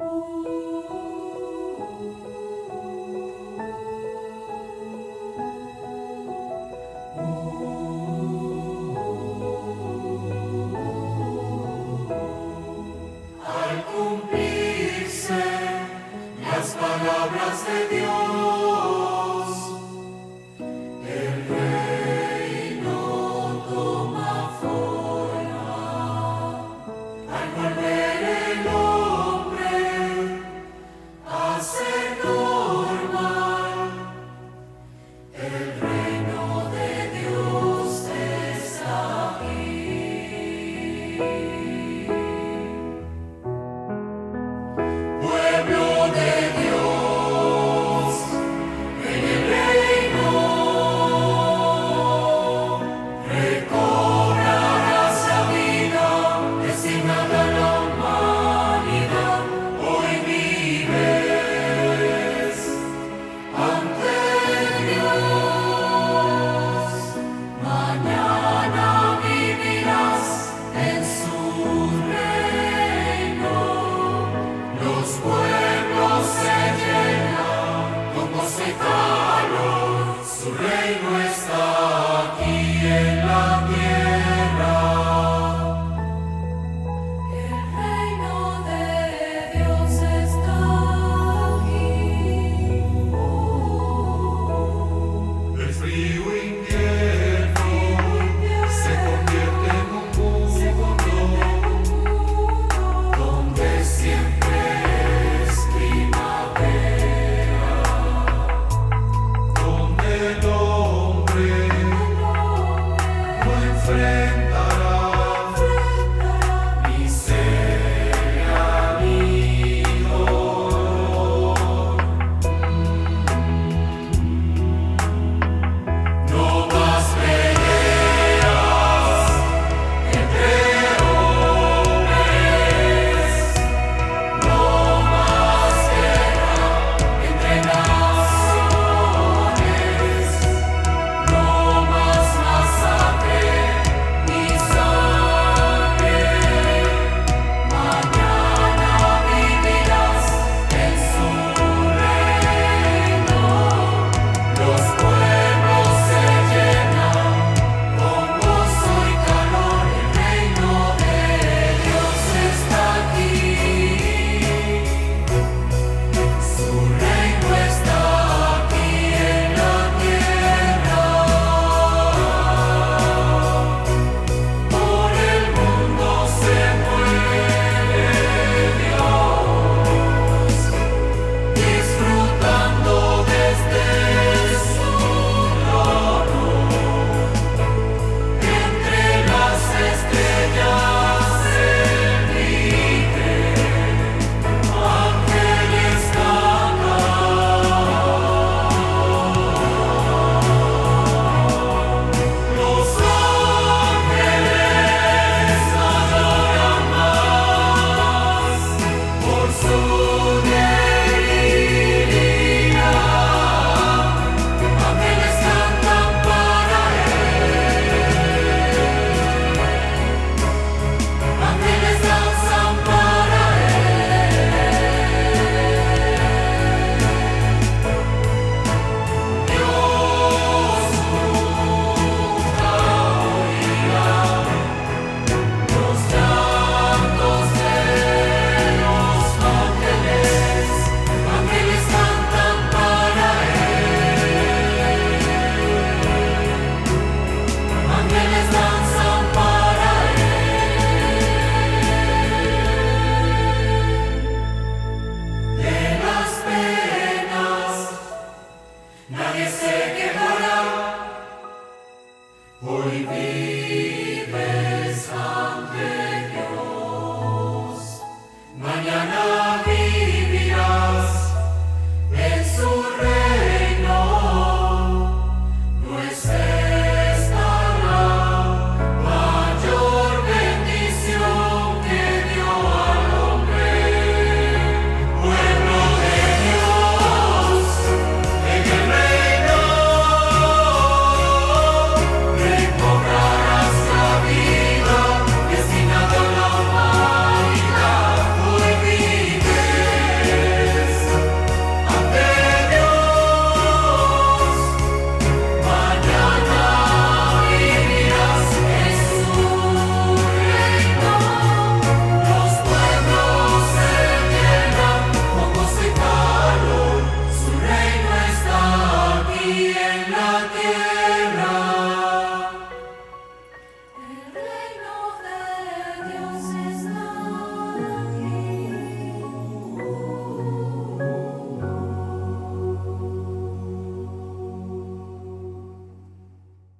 you Mañana